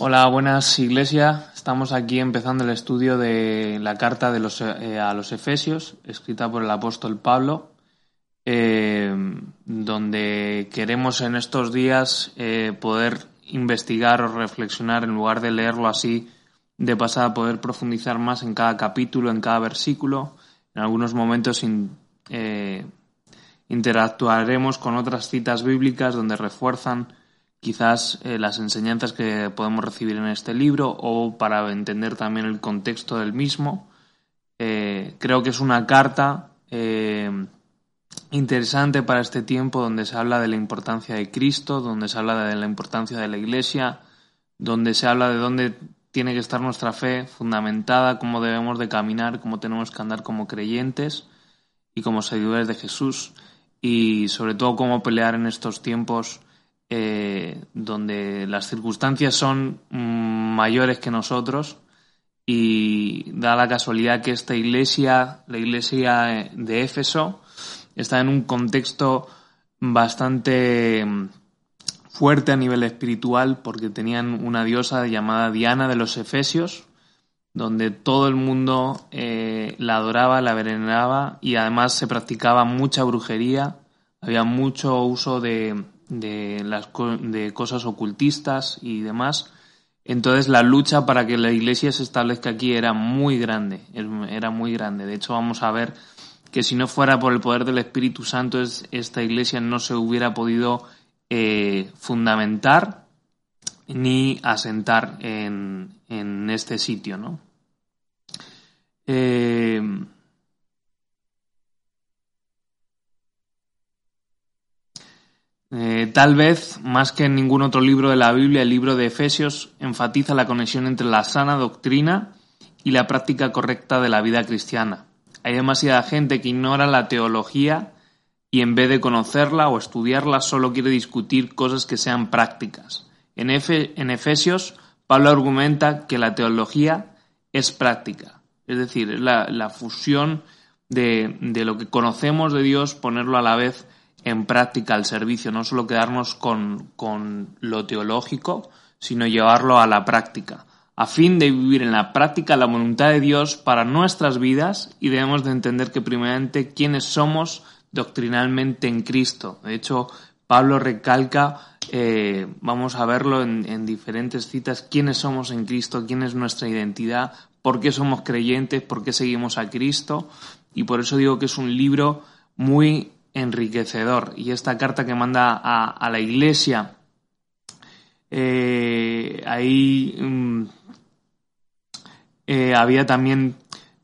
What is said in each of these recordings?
Hola, buenas Iglesia. Estamos aquí empezando el estudio de la carta de los, eh, a los Efesios, escrita por el apóstol Pablo, eh, donde queremos en estos días eh, poder investigar o reflexionar en lugar de leerlo así de pasada, poder profundizar más en cada capítulo, en cada versículo. En algunos momentos interactuaremos con otras citas bíblicas donde refuerzan quizás eh, las enseñanzas que podemos recibir en este libro o para entender también el contexto del mismo. Eh, creo que es una carta eh, interesante para este tiempo donde se habla de la importancia de Cristo, donde se habla de la importancia de la Iglesia, donde se habla de dónde tiene que estar nuestra fe fundamentada, cómo debemos de caminar, cómo tenemos que andar como creyentes y como seguidores de Jesús y sobre todo cómo pelear en estos tiempos eh, donde las circunstancias son mm, mayores que nosotros y da la casualidad que esta iglesia, la iglesia de Éfeso, está en un contexto bastante mm, fuerte a nivel espiritual porque tenían una diosa llamada Diana de los Efesios, donde todo el mundo eh, la adoraba, la veneraba y además se practicaba mucha brujería, había mucho uso de, de, las, de cosas ocultistas y demás. Entonces la lucha para que la iglesia se establezca aquí era muy grande, era muy grande. De hecho vamos a ver que si no fuera por el poder del Espíritu Santo esta iglesia no se hubiera podido eh, fundamentar ni asentar en, en este sitio, ¿no? Eh, Eh, tal vez, más que en ningún otro libro de la Biblia, el libro de Efesios enfatiza la conexión entre la sana doctrina y la práctica correcta de la vida cristiana. Hay demasiada gente que ignora la teología y en vez de conocerla o estudiarla solo quiere discutir cosas que sean prácticas. En, Efesios, Pablo argumenta que la teología es práctica, es decir, la, fusión de, de lo que conocemos de Dios, ponerlo a la vez en práctica al servicio, no solo quedarnos con, con lo teológico, sino llevarlo a la práctica, a fin de vivir en la práctica la voluntad de Dios para nuestras vidas y debemos de entender que primeramente quiénes somos doctrinalmente en Cristo. De hecho, Pablo recalca, eh, vamos a verlo en, en, diferentes citas, quiénes somos en Cristo, quién es nuestra identidad, por qué somos creyentes, por qué seguimos a Cristo. Y por eso digo que es un libro muy enriquecedor. Y esta carta que manda a, la iglesia, eh, ahí mm, eh, había también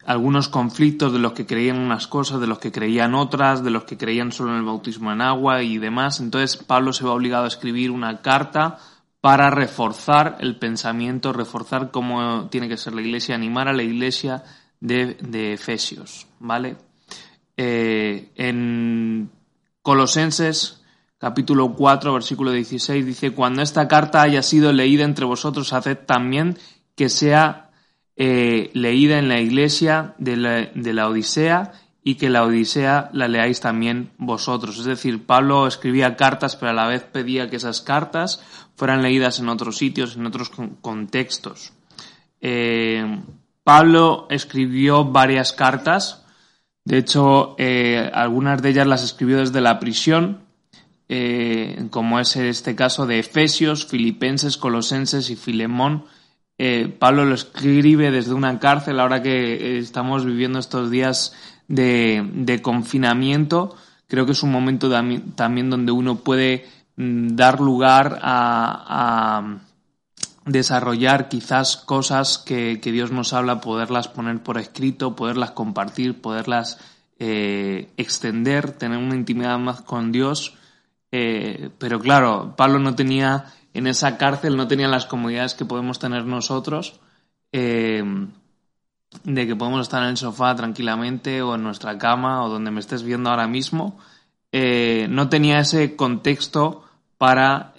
algunos conflictos de los que creían unas cosas, de los que creían otras, de los que creían solo en el bautismo en agua y demás. Entonces Pablo se va obligado a escribir una carta para reforzar el pensamiento, reforzar cómo tiene que ser la iglesia, animar a la iglesia de, de Efesios, ¿vale? Eh, en Colosenses capítulo 4 versículo 16 dice, cuando esta carta haya sido leída entre vosotros, haced también que sea eh, leída en la iglesia de la, de la Odisea y que la Odisea la leáis también vosotros. Es decir, Pablo escribía cartas, pero a la vez pedía que esas cartas fueran leídas en otros sitios, en otros contextos. Eh, Pablo escribió varias cartas, de hecho, eh, algunas de ellas las escribió desde la prisión, eh, como es este caso de Efesios, Filipenses, Colosenses y Filemón. Eh, Pablo lo escribe desde una cárcel ahora que estamos viviendo estos días de, confinamiento. Creo que es un momento también donde uno puede mm, dar lugar a, desarrollar quizás cosas que, Dios nos habla, poderlas poner por escrito, poderlas compartir, poderlas eh, extender, tener una intimidad más con Dios. Eh, pero claro, Pablo no tenía en esa cárcel, no tenía las comodidades que podemos tener nosotros, eh, de que podemos estar en el sofá tranquilamente o en nuestra cama o donde me estés viendo ahora mismo. no tenía ese contexto para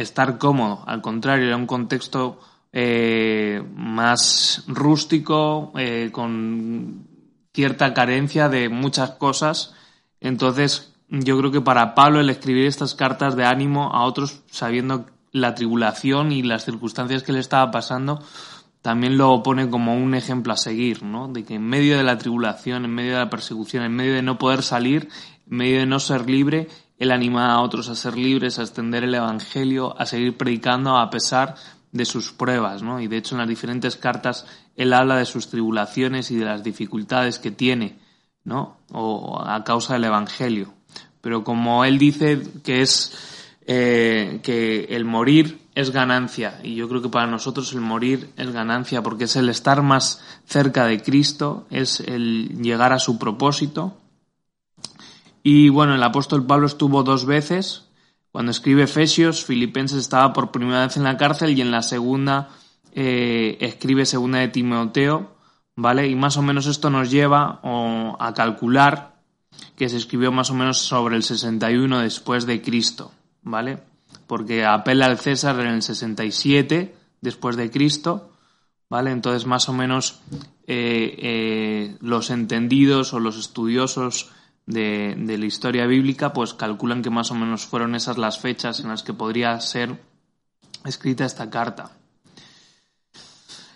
estar cómodo, al contrario, era un contexto eh, más rústico, eh, con cierta carencia de muchas cosas. Entonces, yo creo que para Pablo el escribir estas cartas de ánimo a otros, sabiendo la tribulación y las circunstancias que le estaba pasando, también lo pone como un ejemplo a seguir, ¿no? De que en medio de la tribulación, en medio de la persecución, en medio de no poder salir, en medio de no ser libre, él anima a otros a ser libres, a extender el Evangelio, a seguir predicando a pesar de sus pruebas, ¿no? Y de hecho en las diferentes cartas él habla de sus tribulaciones y de las dificultades que tiene, ¿no? O a causa del Evangelio. Pero como él dice que es eh, que el morir es ganancia y yo creo que para nosotros el morir es ganancia porque es el estar más cerca de Cristo, es el llegar a su propósito y bueno, el apóstol Pablo estuvo dos veces. Cuando escribe Efesios, Filipenses estaba por primera vez en la cárcel y en la segunda eh, escribe segunda de Timoteo, ¿vale? Y más o menos esto nos lleva a calcular que se escribió más o menos sobre el 61 después de Cristo, ¿vale? Porque apela al César en el 67 después de Cristo, ¿vale? Entonces más o menos eh, eh, los entendidos o los estudiosos de, la historia bíblica, pues calculan que más o menos fueron esas las fechas en las que podría ser escrita esta carta.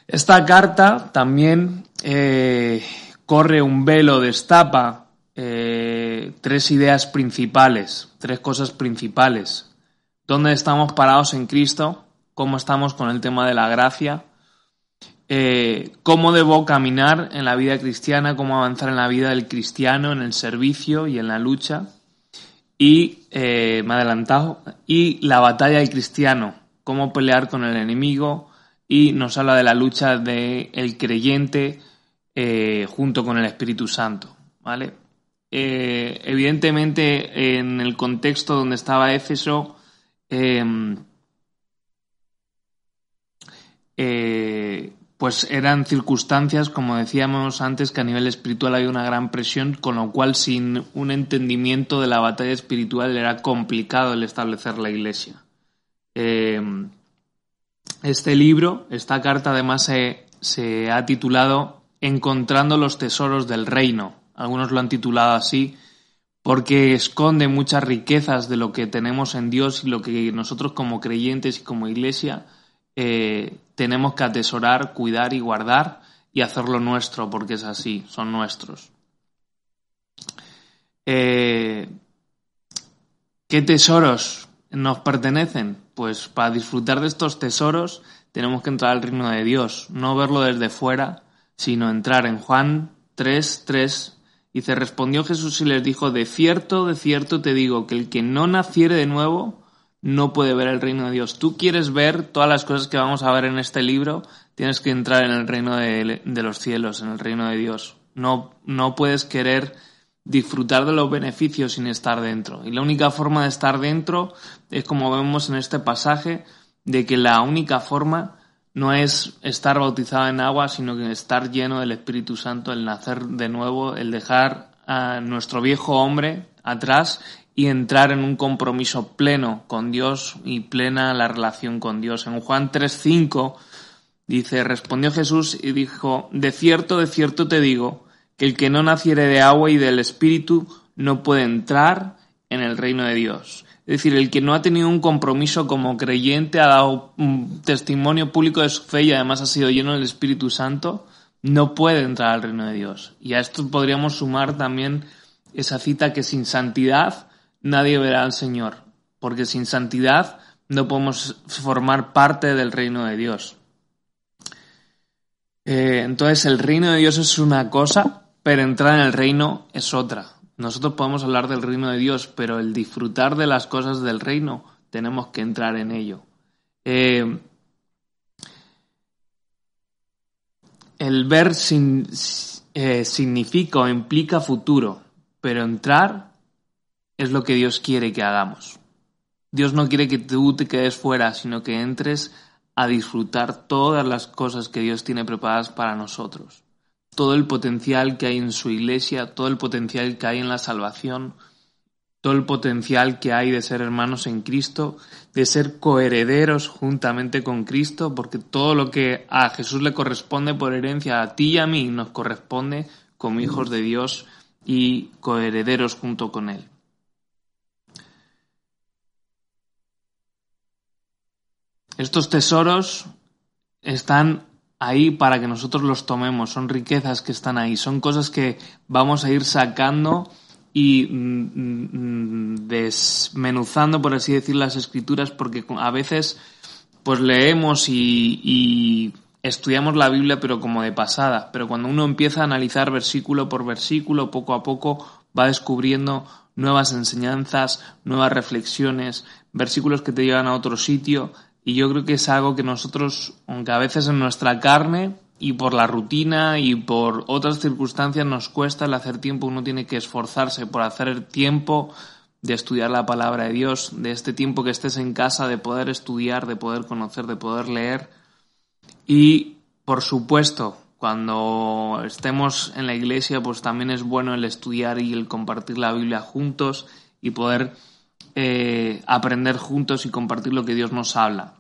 Esta carta también eh, corre un velo, destapa eh, tres ideas principales, tres cosas principales. ¿Dónde estamos parados en Cristo? ¿Cómo estamos con el tema de la gracia? Eh, cómo debo caminar en la vida cristiana, cómo avanzar en la vida del cristiano, en el servicio y en la lucha. Y eh, me he adelantado. Y la batalla del cristiano, cómo pelear con el enemigo. Y nos habla de la lucha del creyente eh, junto con el Espíritu Santo. ¿Vale? evidentemente, en el contexto donde estaba Éfeso, pues eran circunstancias, como decíamos antes, que a nivel espiritual hay una gran presión, con lo cual sin un entendimiento de la batalla espiritual era complicado el establecer la iglesia. Eh, este libro, esta carta además se ha titulado Encontrando los tesoros del reino. Algunos lo han titulado así porque esconde muchas riquezas de lo que tenemos en Dios y lo que nosotros como creyentes y como iglesia eh, tenemos que atesorar, cuidar y guardar y hacerlo nuestro, porque es así, son nuestros. Eh, ¿Qué tesoros nos pertenecen? Pues para disfrutar de estos tesoros tenemos que entrar al reino de Dios, no verlo desde fuera, sino entrar en Juan 3, 3. Dice, respondió Jesús y les dijo, de cierto, de cierto te digo, que el que no naciere de nuevo no puede ver el reino de Dios. Tú quieres ver todas las cosas que vamos a ver en este libro, tienes que entrar en el reino de, los cielos, en el reino de Dios. No, no puedes querer disfrutar de los beneficios sin estar dentro. Y la única forma de estar dentro es como vemos en este pasaje, de que la única forma no es estar bautizado en agua, sino que estar lleno del Espíritu Santo, el nacer de nuevo, el dejar a nuestro viejo hombre atrás y entrar en un compromiso pleno con Dios y plena la relación con Dios. En Juan 3:5 dice, respondió Jesús y dijo, de cierto, de cierto te digo, que el que no naciere de agua y del Espíritu no puede entrar en el reino de Dios. Es decir, el que no ha tenido un compromiso como creyente, ha dado un testimonio público de su fe y además ha sido lleno del Espíritu Santo, no puede entrar al reino de Dios. Y a esto podríamos sumar también esa cita que sin santidad nadie verá al Señor, porque sin santidad no podemos formar parte del reino de Dios. Eh, entonces el reino de Dios es una cosa, pero entrar en el reino es otra. Nosotros podemos hablar del reino de Dios, pero el disfrutar de las cosas del reino tenemos que entrar en ello. Eh, el ver eh, significa o implica futuro, pero entrar es lo que Dios quiere que hagamos. Dios no quiere que tú te quedes fuera, sino que entres a disfrutar todas las cosas que Dios tiene preparadas para nosotros. Todo el potencial que hay en su iglesia, todo el potencial que hay en la salvación, todo el potencial que hay de ser hermanos en Cristo, de ser coherederos juntamente con Cristo, porque todo lo que a Jesús le corresponde por herencia, a ti y a mí nos corresponde como hijos de Dios y coherederos junto con Él. Estos tesoros están ahí para que nosotros los tomemos, son riquezas que están ahí, son cosas que vamos a ir sacando y mm, mm, desmenuzando, por así decir, las escrituras, porque a veces pues leemos y, estudiamos la Biblia, pero como de pasada. Pero cuando uno empieza a analizar versículo por versículo, poco a poco va descubriendo nuevas enseñanzas, nuevas reflexiones, versículos que te llevan a otro sitio. Y yo creo que es algo que nosotros, aunque a veces en nuestra carne y por la rutina y por otras circunstancias nos cuesta el hacer tiempo, uno tiene que esforzarse por hacer tiempo de estudiar la palabra de Dios, de este tiempo que estés en casa, de poder estudiar, de poder conocer, de poder leer. Y, por supuesto, cuando estemos en la iglesia, pues también es bueno el estudiar y el compartir la Biblia juntos y poder eh, aprender juntos y compartir lo que Dios nos habla.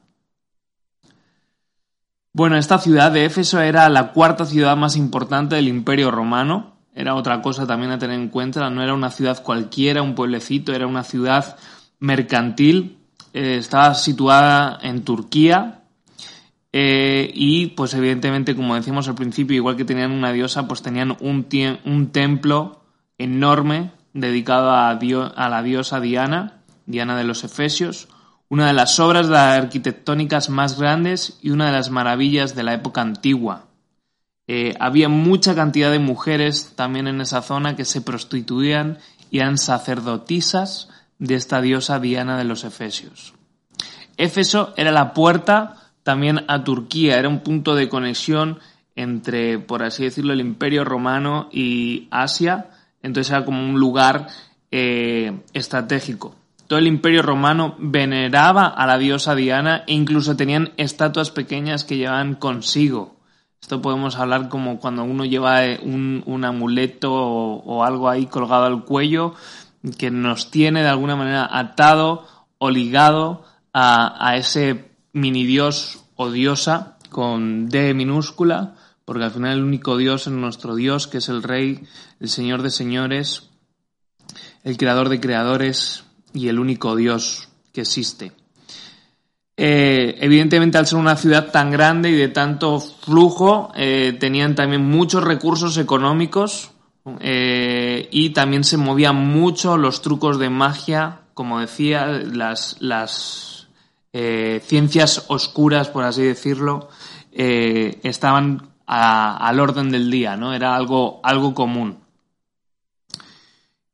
Bueno, esta ciudad de Éfeso era la cuarta ciudad más importante del Imperio Romano. Era otra cosa también a tener en cuenta. No era una ciudad cualquiera, un pueblecito, era una ciudad mercantil. Eh, estaba situada en Turquía. Eh, y pues evidentemente, como decíamos al principio, igual que tenían una diosa, pues tenían un, un templo enorme dedicado a, a la diosa Diana, Diana de los Efesios una de las obras arquitectónicas más grandes y una de las maravillas de la época antigua. Eh, había mucha cantidad de mujeres también en esa zona que se prostituían y eran sacerdotisas de esta diosa Diana de los Efesios. Éfeso era la puerta también a Turquía, era un punto de conexión entre, por así decirlo, el imperio romano y Asia, entonces era como un lugar eh, estratégico. Todo el imperio romano veneraba a la diosa Diana e incluso tenían estatuas pequeñas que llevaban consigo. Esto podemos hablar como cuando uno lleva eh, un, amuleto o, algo ahí colgado al cuello que nos tiene de alguna manera atado o ligado a, a ese mini dios o diosa con D minúscula, porque al final el único dios es nuestro Dios, que es el Rey, el Señor de señores, el Creador de creadores, y el único Dios que existe. Eh, evidentemente, al ser una ciudad tan grande y de tanto flujo, eh, tenían también muchos recursos económicos eh, y también se movían mucho los trucos de magia, como decía, las, las ciencias oscuras, por así decirlo, estaban al orden del día, ¿no? Era algo, algo común.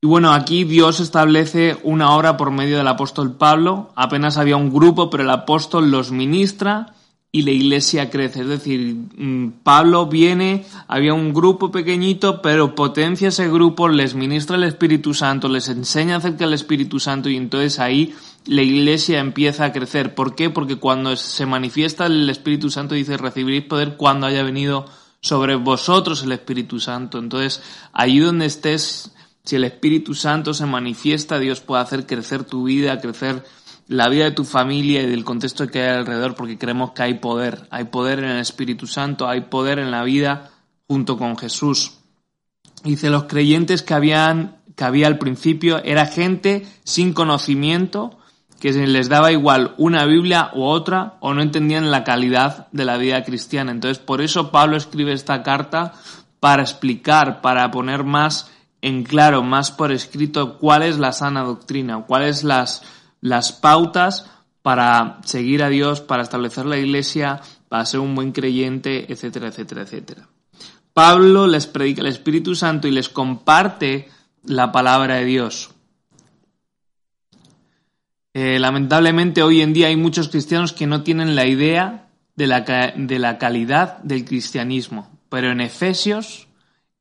Y bueno, aquí Dios establece una obra por medio del apóstol Pablo. Apenas había un grupo, pero el apóstol los ministra y la iglesia crece. Es decir, mm, Pablo viene, había un grupo pequeñito, pero potencia ese grupo, les ministra el Espíritu Santo, les enseña acerca del Espíritu Santo y entonces ahí la iglesia empieza a crecer. ¿Por qué? Porque cuando se manifiesta el Espíritu Santo dice recibiréis poder cuando haya venido sobre vosotros el Espíritu Santo. Entonces, ahí donde estés, si el Espíritu Santo se manifiesta, Dios puede hacer crecer tu vida, crecer la vida de tu familia y del contexto que hay alrededor, porque creemos que hay poder. Hay poder en el Espíritu Santo, hay poder en la vida junto con Jesús. Dice, los creyentes que, habían, que había al principio era gente sin conocimiento, que les daba igual una Biblia u otra, o no entendían la calidad de la vida cristiana. Entonces, por eso Pablo escribe esta carta para explicar, para poner más en claro, más por escrito, cuál es la sana doctrina, cuáles las, las pautas para seguir a Dios, para establecer la iglesia, para ser un buen creyente, etcétera, etcétera, etcétera. Pablo les predica el Espíritu Santo y les comparte la palabra de Dios. Eh, lamentablemente hoy en día hay muchos cristianos que no tienen la idea de la, de la calidad del cristianismo. pero en Efesios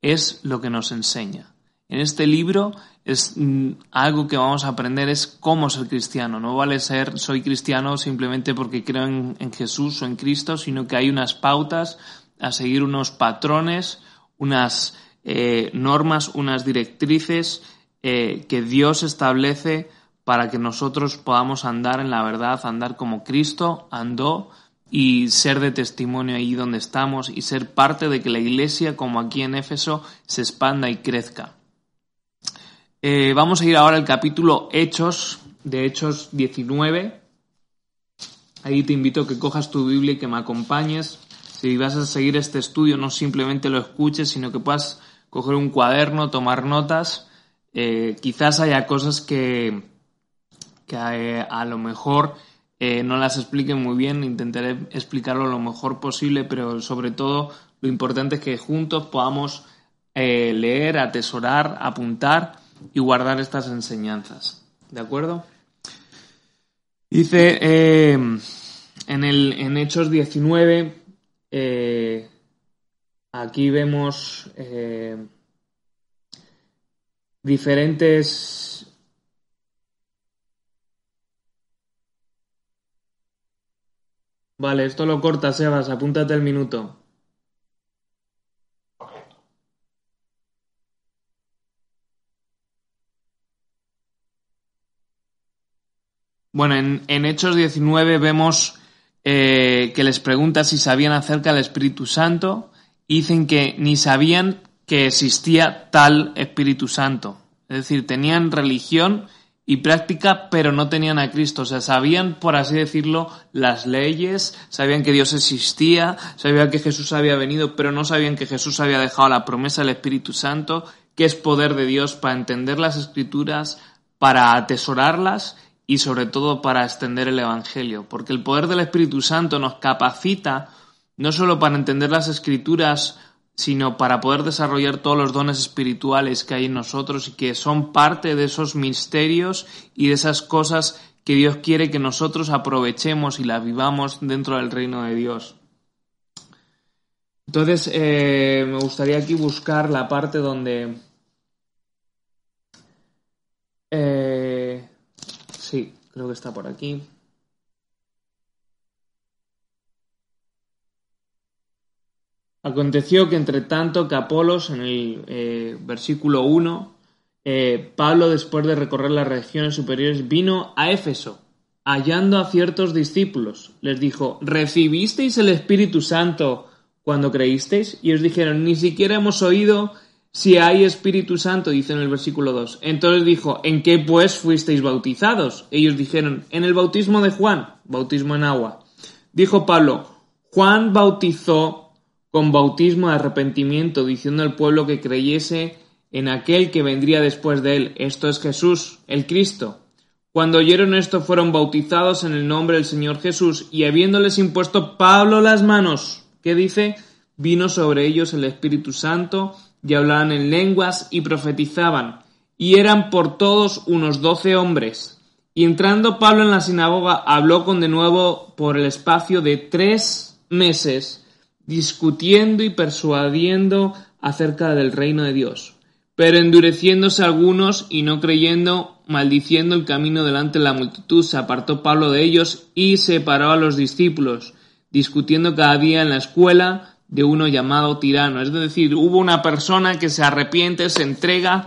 es lo que nos enseña. En este libro es mm, algo que vamos a aprender es cómo ser cristiano. No vale ser soy cristiano simplemente porque creo en, Jesús o en Cristo, sino que hay unas pautas a seguir, unos patrones, unas eh, normas, unas directrices eh, que Dios establece para que nosotros podamos andar en la verdad, andar como Cristo andó y ser de testimonio ahí donde estamos y ser parte de que la iglesia, como aquí en Éfeso, se expanda y crezca. Eh, vamos a ir ahora al capítulo Hechos, de Hechos 19. Ahí te invito a que cojas tu Biblia y que me acompañes. Si vas a seguir este estudio, no simplemente lo escuches, sino que puedas coger un cuaderno, tomar notas. Eh, quizás haya cosas que, que eh, a lo mejor no las explique muy bien, intentaré explicarlo lo mejor posible, pero sobre todo lo importante es que juntos podamos leer, atesorar, apuntar y guardar estas enseñanzas. ¿De acuerdo? Dice eh, en, el, en Hechos 19, aquí vemos diferentes Vale, esto lo corta, Sebas, apúntate el minuto. Bueno, en, Hechos 19 vemos eh, que les pregunta si sabían acerca del Espíritu Santo. dicen que ni sabían que existía tal Espíritu Santo. Es decir, tenían religión y práctica, pero no tenían a Cristo. O sea, sabían, por así decirlo, las leyes, sabían que Dios existía, sabían que Jesús había venido, pero no sabían que Jesús había dejado la promesa del Espíritu Santo, que es poder de Dios para entender las escrituras, para atesorarlas y sobre todo para extender el Evangelio. Porque el poder del Espíritu Santo nos capacita no solo para entender las escrituras sino para poder desarrollar todos los dones espirituales que hay en nosotros y que son parte de esos misterios y de esas cosas que Dios quiere que nosotros aprovechemos y las vivamos dentro del reino de Dios. Entonces, eh, me gustaría aquí buscar la parte donde... Eh, creo que está por aquí. Aconteció que entre tanto que Apolos, en el eh, versículo 1, eh, Pablo, después de recorrer las regiones superiores, vino a Éfeso, hallando a ciertos discípulos. Les dijo, ¿recibisteis el Espíritu Santo cuando creísteis? Y os dijeron, ni siquiera hemos oído si hay Espíritu Santo, dice en el versículo 2. Entonces dijo, ¿en qué pues fuisteis bautizados? Ellos dijeron, en el bautismo de Juan, bautismo en agua. Dijo Pablo, Juan bautizó con bautismo de arrepentimiento, diciendo al pueblo que creyese en aquel que vendría después de él, esto es Jesús, el Cristo. Cuando oyeron esto fueron bautizados en el nombre del Señor Jesús, y habiéndoles impuesto Pablo las manos, ¿qué dice? Vino sobre ellos el Espíritu Santo, y hablaban en lenguas y profetizaban, y eran por todos unos doce hombres. Y entrando Pablo en la sinagoga, habló con de nuevo por el espacio de tres meses, discutiendo y persuadiendo acerca del reino de Dios. Pero endureciéndose algunos y no creyendo, maldiciendo el camino delante de la multitud, se apartó Pablo de ellos y separó a los discípulos, discutiendo cada día en la escuela de uno llamado tirano. Es decir, hubo una persona que se arrepiente, se entrega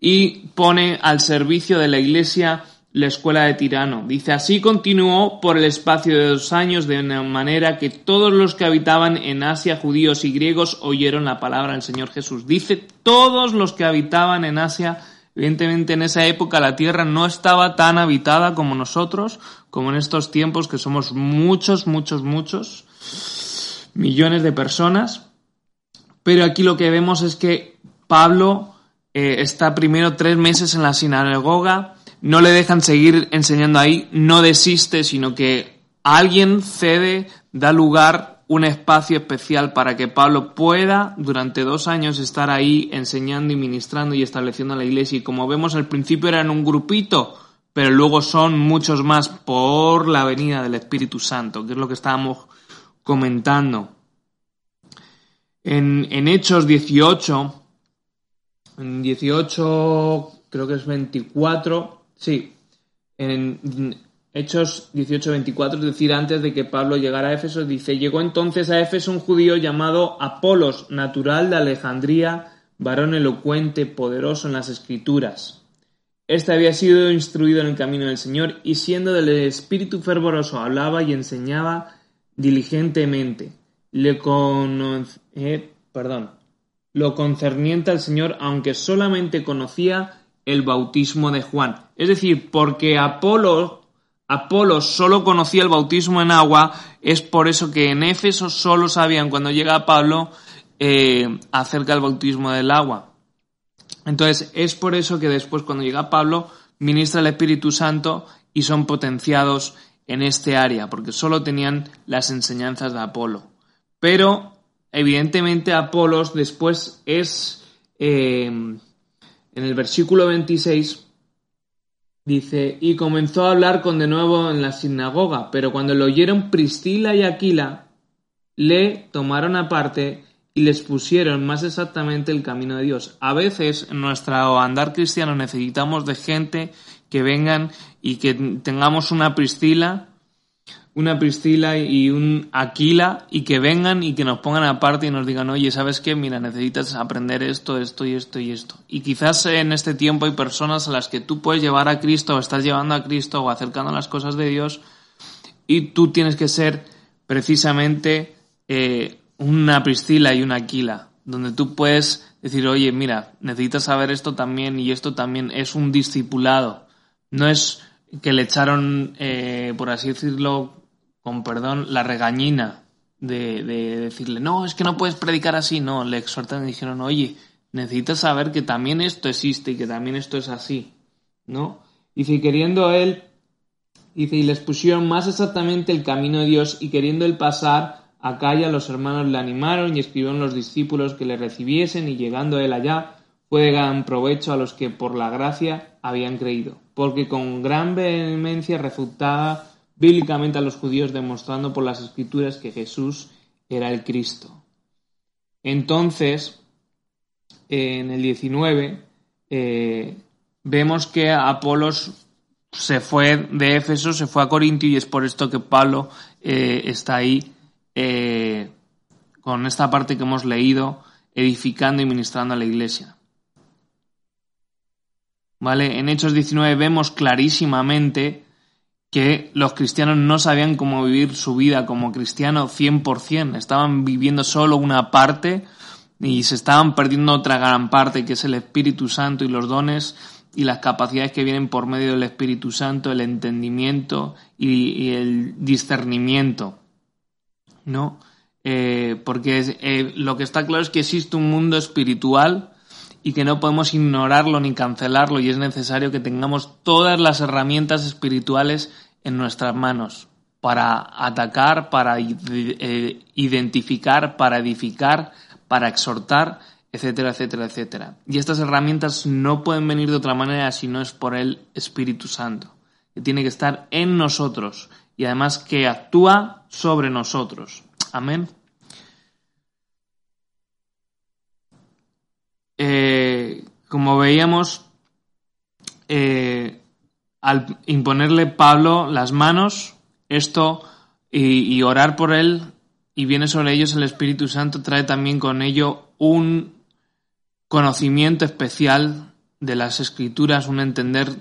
y pone al servicio de la iglesia la escuela de Tirano. Dice, así continuó por el espacio de dos años, de una manera que todos los que habitaban en Asia, judíos y griegos, oyeron la palabra del Señor Jesús. Dice, todos los que habitaban en Asia, evidentemente en esa época la tierra no estaba tan habitada como nosotros, como en estos tiempos que somos muchos, muchos, muchos, millones de personas. Pero aquí lo que vemos es que Pablo eh, está primero tres meses en la sinagoga, no le dejan seguir enseñando ahí, no desiste, sino que alguien cede, da lugar, un espacio especial para que Pablo pueda durante dos años estar ahí enseñando y ministrando y estableciendo la iglesia. Y como vemos al principio eran un grupito, pero luego son muchos más por la venida del Espíritu Santo, que es lo que estábamos comentando. En, en Hechos 18, en 18, creo que es 24, sí, en Hechos 18-24, es decir, antes de que Pablo llegara a Éfeso, dice, llegó entonces a Éfeso un judío llamado Apolos, natural de Alejandría, varón elocuente, poderoso en las escrituras. Este había sido instruido en el camino del Señor y siendo del espíritu fervoroso hablaba y enseñaba diligentemente. Eh, lo concerniente al Señor, aunque solamente conocía el bautismo de Juan. Es decir, porque Apolo, Apolo solo conocía el bautismo en agua, es por eso que en Éfeso solo sabían cuando llega Pablo eh, acerca del bautismo del agua. Entonces, es por eso que después cuando llega Pablo, ministra el Espíritu Santo y son potenciados en este área, porque solo tenían las enseñanzas de Apolo. Pero, evidentemente, Apolos después es, eh, en el versículo 26, dice, y comenzó a hablar con de nuevo en la sinagoga, pero cuando lo oyeron Priscila y Aquila, le tomaron aparte y les pusieron más exactamente el camino de Dios. A veces en nuestro andar cristiano necesitamos de gente que vengan y que tengamos una Priscila, una Priscila y un Aquila y que vengan y que nos pongan aparte y nos digan, oye, ¿sabes qué? Mira, necesitas aprender esto, esto y esto y esto. Y quizás en este tiempo hay personas a las que tú puedes llevar a Cristo o estás llevando a Cristo o acercando las cosas de Dios y tú tienes que ser precisamente eh, una Priscila y una Aquila, donde tú puedes decir, oye, mira, necesitas saber esto también y esto también es un discipulado. No es que le echaron, eh, por así decirlo, con perdón, la regañina de, de, decirle, no, es que no puedes predicar así. No, le exhortan y dijeron, oye, necesitas saber que también esto existe y que también esto es así. ¿No? Dice, y queriendo él, dice, y les pusieron más exactamente el camino de Dios y queriendo él pasar, Acaya los hermanos le animaron y escribieron los discípulos que le recibiesen y llegando él allá fue de gran provecho a los que por la gracia habían creído, porque con gran vehemencia refutaba bíblicamente a los judíos demostrando por las escrituras que Jesús era el Cristo. Entonces, en el 19, eh, vemos que Apolos se fue de Éfeso, se fue a Corintio y es por esto que Pablo eh, está ahí eh, con esta parte que hemos leído, edificando y ministrando a la iglesia. ¿Vale? En Hechos 19 vemos clarísimamente que los cristianos no sabían cómo vivir su vida como cristiano 100%, estaban viviendo solo una parte y se estaban perdiendo otra gran parte que es el Espíritu Santo y los dones y las capacidades que vienen por medio del Espíritu Santo, el entendimiento y el discernimiento. ¿no? Eh, porque eh, lo que está claro es que existe un mundo espiritual y que no podemos ignorarlo ni cancelarlo y es necesario que tengamos todas las herramientas espirituales en nuestras manos para atacar, para eh, identificar, para edificar, para exhortar, etcétera, etcétera, etcétera. Y estas herramientas no pueden venir de otra manera si no es por el Espíritu Santo, que tiene que estar en nosotros y además que actúa sobre nosotros. Amén. Eh, como veíamos, eh, al imponerle Pablo las manos, esto y, orar por él, y viene sobre ellos el Espíritu Santo, trae también con ello un conocimiento especial de las escrituras, un entender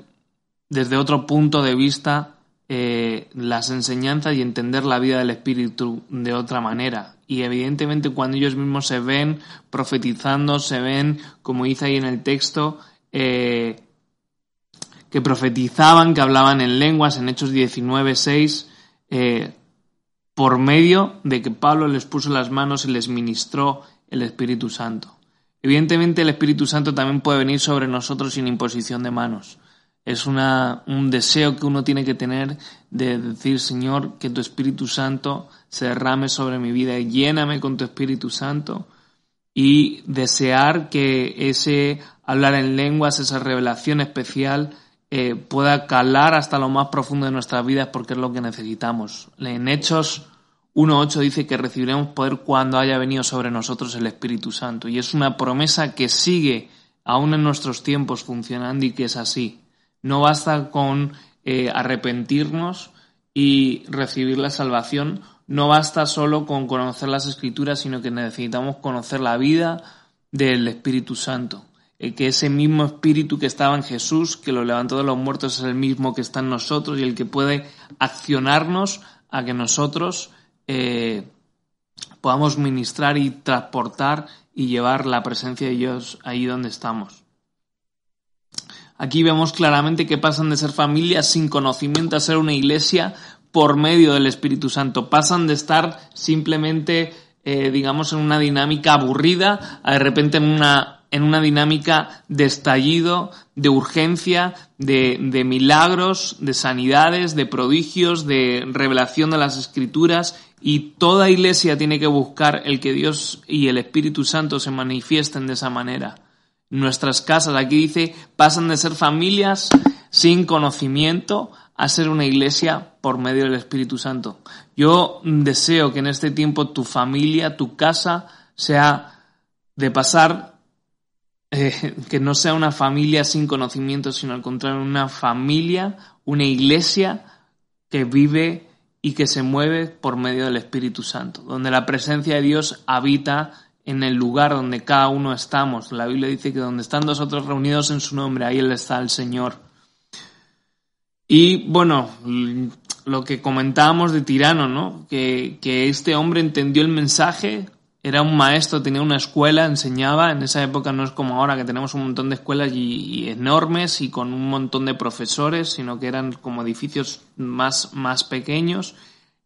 desde otro punto de vista eh, las enseñanzas y entender la vida del Espíritu de otra manera. Y evidentemente cuando ellos mismos se ven profetizando, se ven, como dice ahí en el texto, eh, que profetizaban, que hablaban en lenguas, en Hechos 19, 6, eh, por medio de que Pablo les puso las manos y les ministró el Espíritu Santo. Evidentemente el Espíritu Santo también puede venir sobre nosotros sin imposición de manos. Es una, un deseo que uno tiene que tener de decir, Señor, que tu Espíritu Santo se derrame sobre mi vida, lléname con tu Espíritu Santo y desear que ese hablar en lenguas, esa revelación especial, eh, pueda calar hasta lo más profundo de nuestras vidas porque es lo que necesitamos. En Hechos 1.8 dice que recibiremos poder cuando haya venido sobre nosotros el Espíritu Santo. Y es una promesa que sigue aún en nuestros tiempos funcionando y que es así. No basta con eh, arrepentirnos y recibir la salvación, no basta solo con conocer las escrituras, sino que necesitamos conocer la vida del Espíritu Santo. Eh, que ese mismo Espíritu que estaba en Jesús, que lo levantó de los muertos, es el mismo que está en nosotros y el que puede accionarnos a que nosotros eh, podamos ministrar y transportar y llevar la presencia de Dios ahí donde estamos. Aquí vemos claramente que pasan de ser familias sin conocimiento a ser una iglesia por medio del Espíritu Santo. Pasan de estar simplemente, eh, digamos, en una dinámica aburrida a de repente en una, en una dinámica de estallido, de urgencia, de, de milagros, de sanidades, de prodigios, de revelación de las Escrituras y toda iglesia tiene que buscar el que Dios y el Espíritu Santo se manifiesten de esa manera. Nuestras casas, aquí dice, pasan de ser familias sin conocimiento a ser una iglesia por medio del Espíritu Santo. Yo deseo que en este tiempo tu familia, tu casa, sea de pasar, eh, que no sea una familia sin conocimiento, sino al contrario, una familia, una iglesia que vive y que se mueve por medio del Espíritu Santo, donde la presencia de Dios habita en el lugar donde cada uno estamos. La Biblia dice que donde están nosotros reunidos en su nombre, ahí está el Señor. Y bueno, lo que comentábamos de Tirano, ¿no? Que, que este hombre entendió el mensaje, era un maestro, tenía una escuela, enseñaba. En esa época no es como ahora que tenemos un montón de escuelas y, enormes y con un montón de profesores, sino que eran como edificios más, más pequeños.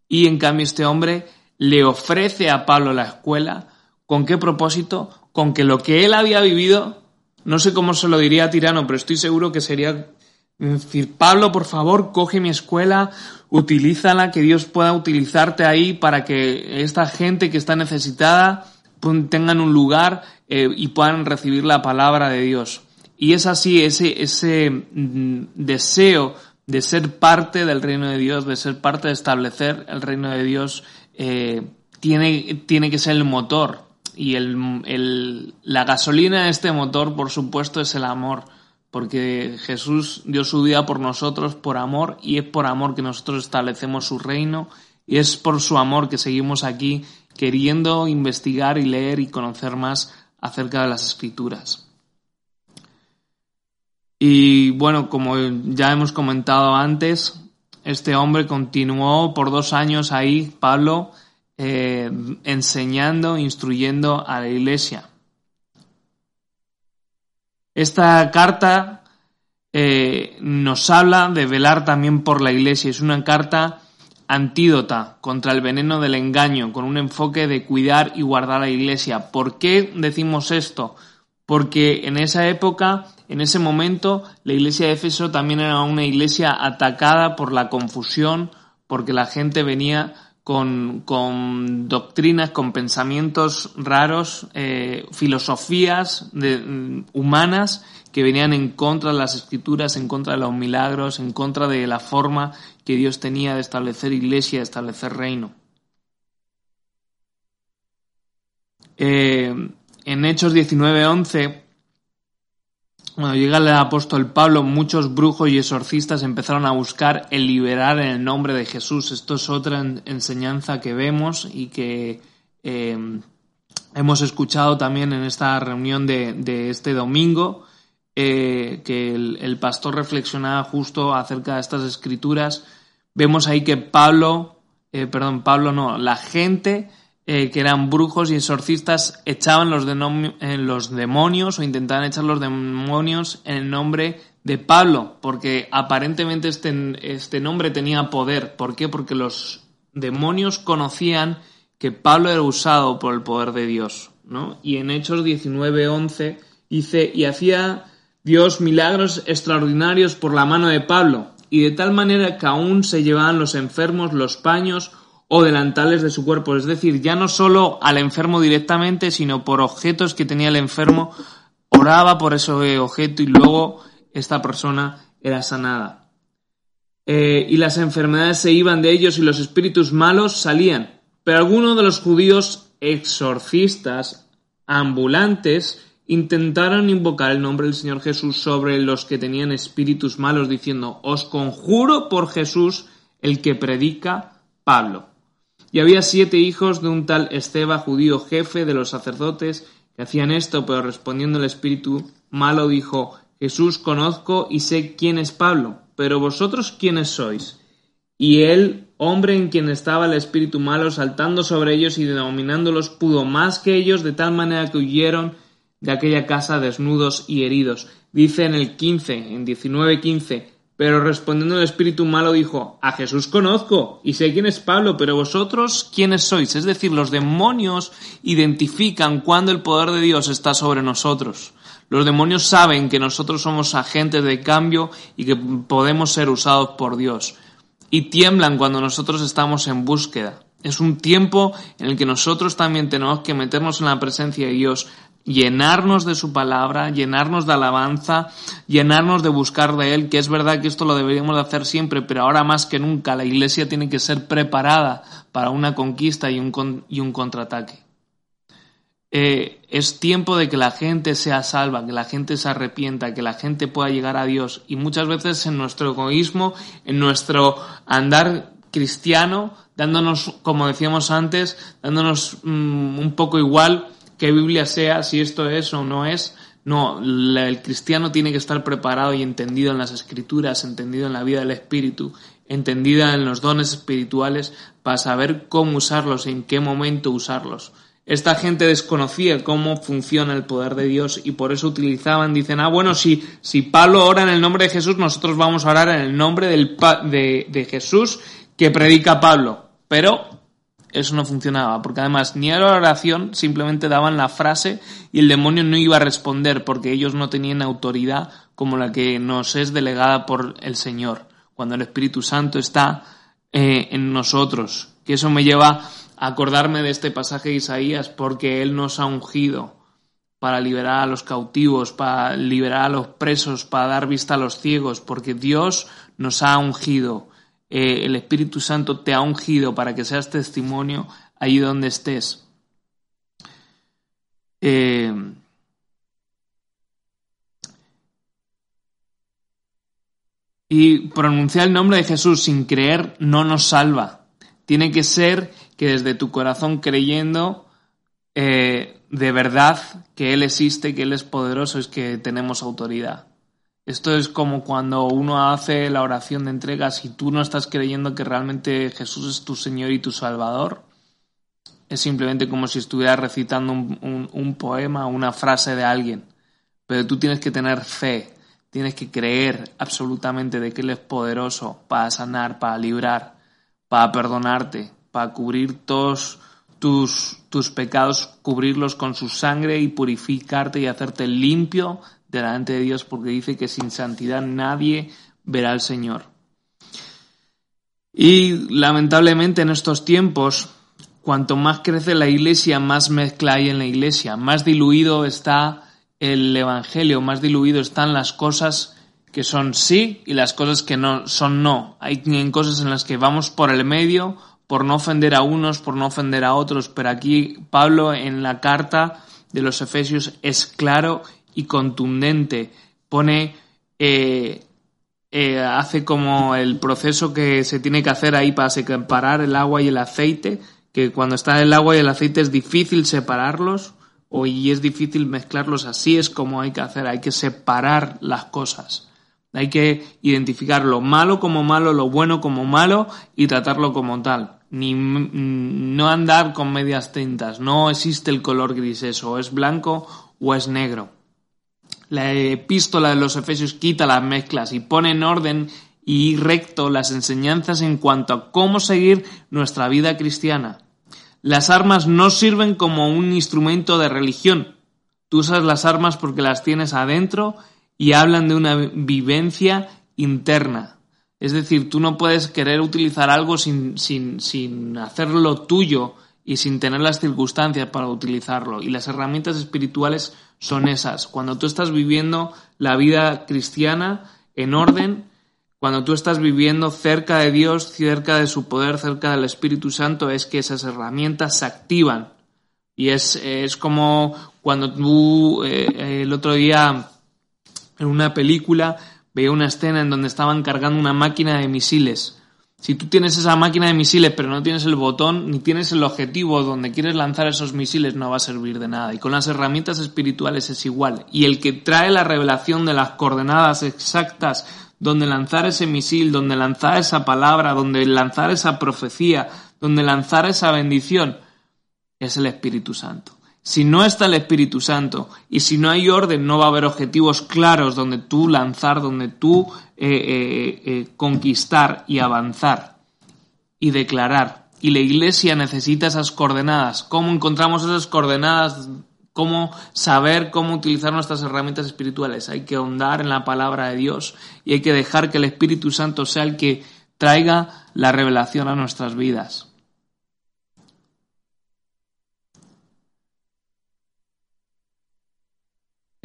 Y en cambio este hombre le ofrece a Pablo la escuela. ¿Con qué propósito? Con que lo que él había vivido, no sé cómo se lo diría a Tirano, pero estoy seguro que sería decir, Pablo, por favor, coge mi escuela, utilízala, que Dios pueda utilizarte ahí para que esta gente que está necesitada tengan un lugar eh, y puedan recibir la palabra de Dios. Y es así, ese, ese mm, deseo de ser parte del reino de Dios, de ser parte de establecer el reino de Dios, eh, tiene, tiene que ser el motor. Y el, el, la gasolina de este motor, por supuesto, es el amor porque Jesús dio su vida por nosotros por amor y es por amor que nosotros establecemos su reino y es por su amor que seguimos aquí queriendo investigar y leer y conocer más acerca de las escrituras. Y bueno, como ya hemos comentado antes, este hombre continuó por dos años ahí, Pablo, eh, enseñando, instruyendo a la iglesia. Esta carta eh, nos habla de velar también por la Iglesia. Es una carta antídota contra el veneno del engaño, con un enfoque de cuidar y guardar a la Iglesia. ¿Por qué decimos esto? Porque en esa época, en ese momento, la Iglesia de Éfeso también era una iglesia atacada por la confusión, porque la gente venía con, con doctrinas, con pensamientos raros, eh, filosofías mm, humanas que venían en contra de las escrituras, en contra de los milagros, en contra de la forma que Dios tenía de establecer iglesia, de establecer reino. Eh, en Hechos 19:11 cuando llega el apóstol Pablo, muchos brujos y exorcistas empezaron a buscar el liberar en el nombre de Jesús. Esto es otra enseñanza que vemos y que eh, hemos escuchado también en esta reunión de, este domingo, eh, que el, pastor reflexionaba justo acerca de estas escrituras. Vemos ahí que Pablo, eh, perdón, Pablo no, la gente eh, que eran brujos y exorcistas, echaban los, en los demonios o intentaban echar los demonios en el nombre de Pablo, porque aparentemente este, este nombre tenía poder. ¿Por qué? Porque los demonios conocían que Pablo era usado por el poder de Dios. ¿no? Y en Hechos 19:11 dice, y hacía Dios milagros extraordinarios por la mano de Pablo, y de tal manera que aún se llevaban los enfermos los paños o delantales de su cuerpo. Es decir, ya no solo al enfermo directamente, sino por objetos que tenía el enfermo, oraba por ese objeto y luego esta persona era sanada. Eh, y las enfermedades se iban de ellos y los espíritus malos salían. Pero algunos de los judíos exorcistas ambulantes intentaron invocar el nombre del Señor Jesús sobre los que tenían espíritus malos, diciendo, os conjuro por Jesús el que predica Pablo. Y había siete hijos de un tal Esteba, judío jefe de los sacerdotes, que hacían esto, pero respondiendo el espíritu malo dijo, Jesús conozco y sé quién es Pablo, pero vosotros quiénes sois. Y él, hombre en quien estaba el espíritu malo, saltando sobre ellos y denominándolos, pudo más que ellos, de tal manera que huyeron de aquella casa desnudos y heridos. Dice en el 15, en 19.15, pero respondiendo el espíritu malo dijo, a Jesús conozco y sé quién es Pablo, pero vosotros quiénes sois. Es decir, los demonios identifican cuando el poder de Dios está sobre nosotros. Los demonios saben que nosotros somos agentes de cambio y que podemos ser usados por Dios. Y tiemblan cuando nosotros estamos en búsqueda. Es un tiempo en el que nosotros también tenemos que meternos en la presencia de Dios, llenarnos de su palabra, llenarnos de alabanza, llenarnos de buscar de Él, que es verdad que esto lo deberíamos de hacer siempre, pero ahora más que nunca la iglesia tiene que ser preparada para una conquista y un, y un contraataque. Eh, es tiempo de que la gente sea salva, que la gente se arrepienta, que la gente pueda llegar a Dios. Y muchas veces en nuestro egoísmo, en nuestro andar cristiano, dándonos, como decíamos antes, dándonos mm, un poco igual, qué Biblia sea, si esto es o no es. No, el cristiano tiene que estar preparado y entendido en las escrituras, entendido en la vida del Espíritu, entendida en los dones espirituales para saber cómo usarlos, en qué momento usarlos. Esta gente desconocía cómo funciona el poder de Dios y por eso utilizaban, dicen, ah, bueno, si, si Pablo ora en el nombre de Jesús, nosotros vamos a orar en el nombre del, de, de Jesús que predica Pablo. Pero eso no funcionaba, porque además ni era oración, simplemente daban la frase y el demonio no iba a responder porque ellos no tenían autoridad como la que nos es delegada por el Señor, cuando el Espíritu Santo está eh, en nosotros. Que eso me lleva a acordarme de este pasaje de Isaías, porque Él nos ha ungido para liberar a los cautivos, para liberar a los presos, para dar vista a los ciegos, porque Dios nos ha ungido eh, el Espíritu Santo te ha ungido para que seas testimonio allí donde estés. Eh, y pronunciar el nombre de Jesús sin creer no nos salva. Tiene que ser que desde tu corazón creyendo eh, de verdad que Él existe, que Él es poderoso, es que tenemos autoridad. Esto es como cuando uno hace la oración de entrega, si tú no estás creyendo que realmente Jesús es tu Señor y tu Salvador, es simplemente como si estuvieras recitando un, poema una frase de alguien. Pero tú tienes que tener fe, tienes que creer absolutamente de que Él es poderoso para sanar, para librar, para perdonarte, para cubrir todos tus, tus pecados, cubrirlos con su sangre y purificarte y hacerte limpio delante de Dios porque dice que sin santidad nadie verá al Señor. Y lamentablemente en estos tiempos, cuanto más crece la iglesia, más mezcla hay en la iglesia, más diluido está el Evangelio, más diluido están las cosas que son sí y las cosas que no son no. Hay cosas en las que vamos por el medio, por no ofender a unos, por no ofender a otros, pero aquí Pablo en la carta de los Efesios es claro y contundente. Pone, eh, eh, hace como el proceso que se tiene que hacer ahí para separar el agua y el aceite, que cuando está el agua y el aceite es difícil separarlos o y es difícil mezclarlos así es como hay que hacer, hay que separar las cosas. Hay que identificar lo malo como malo, lo bueno como malo y tratarlo como tal. Ni, no andar con medias tintas. No existe el color gris eso. Es blanco o es negro. La epístola de los Efesios quita las mezclas y pone en orden y recto las enseñanzas en cuanto a cómo seguir nuestra vida cristiana. Las armas no sirven como un instrumento de religión. Tú usas las armas porque las tienes adentro y hablan de una vivencia interna. Es decir, tú no puedes querer utilizar algo sin, sin, sin hacerlo tuyo y sin tener las circunstancias para utilizarlo. Y las herramientas espirituales son esas. Cuando tú estás viviendo la vida cristiana en orden, cuando tú estás viviendo cerca de Dios, cerca de su poder, cerca del Espíritu Santo, es que esas herramientas se activan. Y es, es como cuando tú eh, el otro día en una película veía una escena en donde estaban cargando una máquina de misiles. Si tú tienes esa máquina de misiles pero no tienes el botón ni tienes el objetivo donde quieres lanzar esos misiles no va a servir de nada. Y con las herramientas espirituales es igual. Y el que trae la revelación de las coordenadas exactas donde lanzar ese misil, donde lanzar esa palabra, donde lanzar esa profecía, donde lanzar esa bendición, es el Espíritu Santo. Si no está el Espíritu Santo y si no hay orden, no va a haber objetivos claros donde tú lanzar, donde tú eh, eh, eh, conquistar y avanzar y declarar. Y la iglesia necesita esas coordenadas. ¿Cómo encontramos esas coordenadas cómo saber cómo utilizar nuestras herramientas espirituales. Hay que ahondar en la palabra de Dios y hay que dejar que el Espíritu Santo sea el que traiga la revelación a nuestras vidas.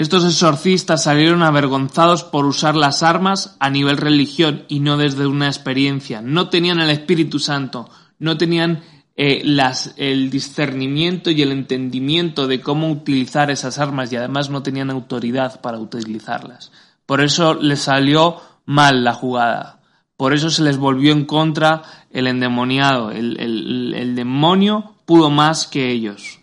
Estos exorcistas salieron avergonzados por usar las armas a nivel religión y no desde una experiencia. No tenían el Espíritu Santo, no tenían eh, las, el discernimiento y el entendimiento de cómo utilizar esas armas y además no tenían autoridad para utilizarlas. Por eso les salió mal la jugada. Por eso se les volvió en contra el endemoniado. El, el demonio pudo más que ellos.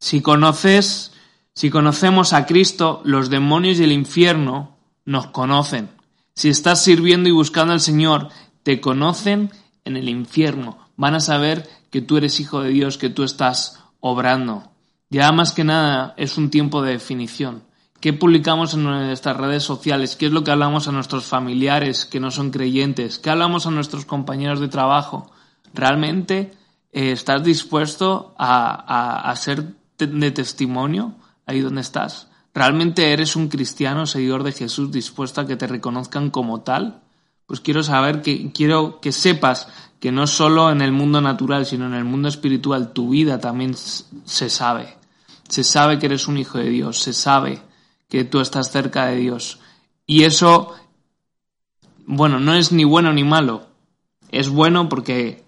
Si conoces, si conocemos a Cristo, los demonios y el infierno nos conocen. Si estás sirviendo y buscando al Señor, te conocen en el infierno van a saber que tú eres hijo de Dios, que tú estás obrando. Ya más que nada es un tiempo de definición. ¿Qué publicamos en nuestras redes sociales? ¿Qué es lo que hablamos a nuestros familiares que no son creyentes? ¿Qué hablamos a nuestros compañeros de trabajo? ¿Realmente eh, estás dispuesto a, a ser de testimonio ahí donde estás? ¿Realmente eres un cristiano, seguidor de Jesús, dispuesto a que te reconozcan como tal? Pues quiero saber que, quiero que sepas que no solo en el mundo natural, sino en el mundo espiritual, tu vida también se sabe. Se sabe que eres un hijo de Dios, se sabe que tú estás cerca de Dios. Y eso, bueno, no es ni bueno ni malo. Es bueno porque